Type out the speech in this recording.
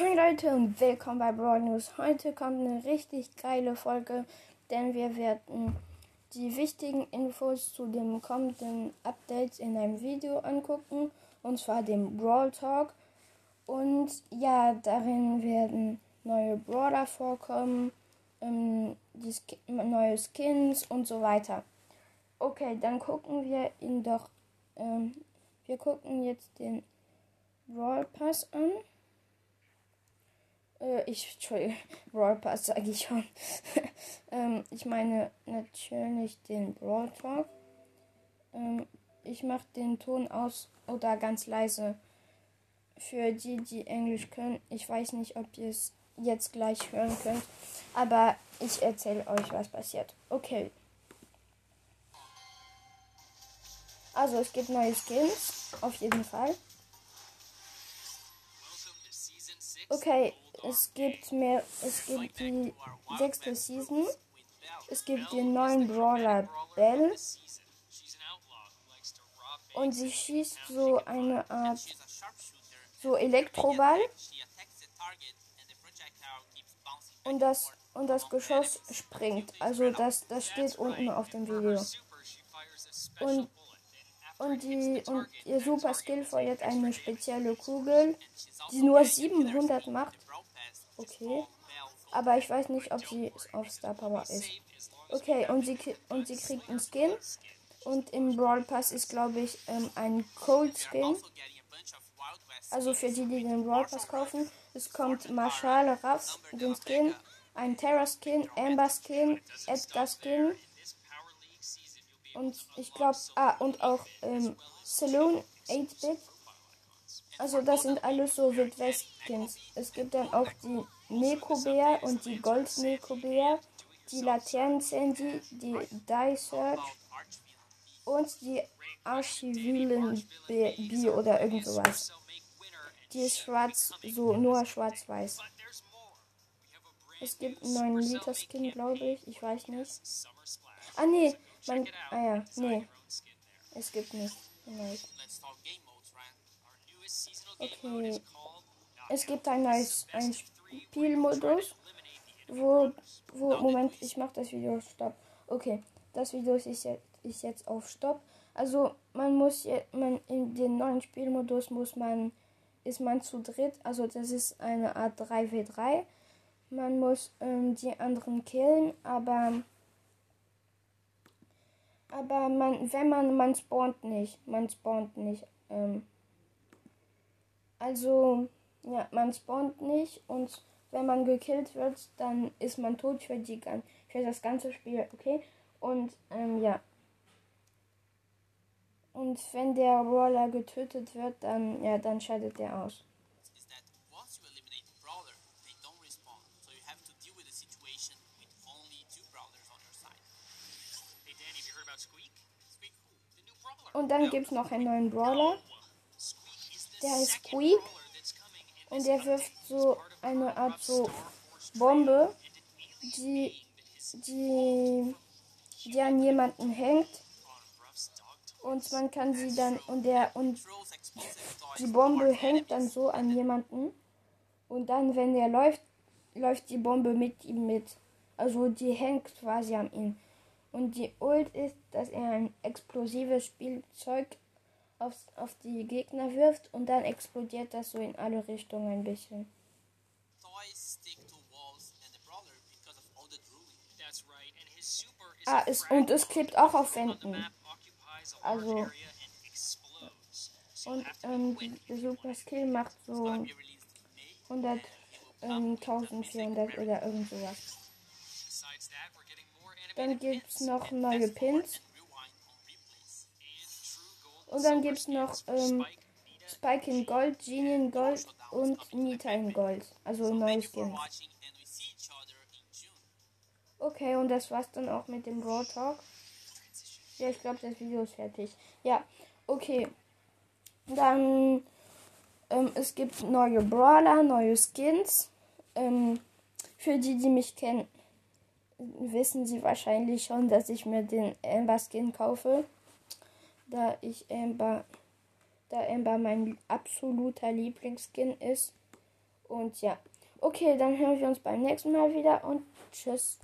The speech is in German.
Hi Leute und willkommen bei Broad News. Heute kommt eine richtig geile Folge, denn wir werden die wichtigen Infos zu den kommenden Updates in einem Video angucken, und zwar dem Brawl Talk. Und ja, darin werden neue Brawler vorkommen, ähm, Sk neue Skins und so weiter. Okay, dann gucken wir ihn doch. Ähm, wir gucken jetzt den Brawl Pass an. Äh, ich, Entschuldigung, Brawl Pass sage ich schon. ähm, ich meine natürlich den Brawl Talk. Ähm, ich mache den Ton aus oder ganz leise. Für die, die Englisch können. Ich weiß nicht, ob ihr es jetzt gleich hören könnt. Aber ich erzähle euch, was passiert. Okay. Also es gibt neue Skins. Auf jeden Fall. Okay, es gibt mehr. Es gibt die sechste Season. Es gibt den neuen Brawler Bell. Und sie schießt so eine Art so Elektroball. Und das und das Geschoss springt. Also das, das steht unten auf dem Video. Und, und, die, und ihr Super Skill feuert eine spezielle Kugel, die nur 700 macht. Okay. Aber ich weiß nicht, ob sie auf Star Power ist. Okay, und sie, und sie kriegt einen Skin. Und im Brawl Pass ist, glaube ich, ähm, ein Cold Skin. Also für die, die den Brawl Pass kaufen. Es kommt Marshall Ruffs, den Skin. Ein Terra Skin, Amber Skin, Edgar Skin. Und ich glaube, ah, und auch ähm, Saloon 8-Bit. Also das sind alles so Wild West Skins. Es gibt dann auch die Neko Bär und die Gold Neko Bär, die Laternen Sandy, die Die Search und die Archivilen B oder irgend sowas. Die ist schwarz, so nur schwarz-weiß. Es gibt einen neuen Liter Skin, glaube ich. Ich weiß nicht. Ah, nee. Man, ah ja, nee. Es gibt nicht. Okay. Es gibt ein neues ein Spielmodus, wo, wo, Moment, ich mach das Video Stopp. Okay, das Video ist jetzt, ist jetzt auf Stopp. Also man muss, man in den neuen Spielmodus muss man, ist man zu dritt. Also das ist eine Art 3v3. Man muss ähm, die anderen killen, aber aber man, wenn man, man spawnt nicht, man spawnt nicht. Ähm, also ja, man spawnt nicht und wenn man gekillt wird, dann ist man tot für die für das ganze Spiel, okay? Und ähm, ja. Und wenn der Roller getötet wird, dann ja, dann scheidet er aus. Und dann gibt es noch einen neuen Brawler. Der heißt Squeak. Und der wirft so eine Art so Bombe, die, die, die an jemanden hängt. Und man kann sie dann und der und die Bombe hängt dann so an jemanden. Und dann, wenn der läuft, läuft die Bombe mit ihm mit. Also die hängt quasi an ihm. Und die Ult ist, dass er ein explosives Spielzeug auf, auf die Gegner wirft und dann explodiert das so in alle Richtungen ein bisschen. Ah, es, und es klebt auch auf Wänden. Also. Und ähm, der Super Skill macht so 100, ähm, 1400 oder irgend sowas. Dann gibt es noch neue Pins. Und dann gibt es noch ähm, Spike in Gold, Genie in Gold und Nita in Gold. Also neue Skins. Okay, und das war's dann auch mit dem Brawl Talk. Ja, ich glaube, das Video ist fertig. Ja, okay. Dann, ähm, es gibt neue Brawler, neue Skins. Ähm, für die, die mich kennen, wissen sie wahrscheinlich schon, dass ich mir den Amber Skin kaufe. Da ich Amber, da Amber mein absoluter Lieblingsskin ist. Und ja. Okay, dann hören wir uns beim nächsten Mal wieder und tschüss.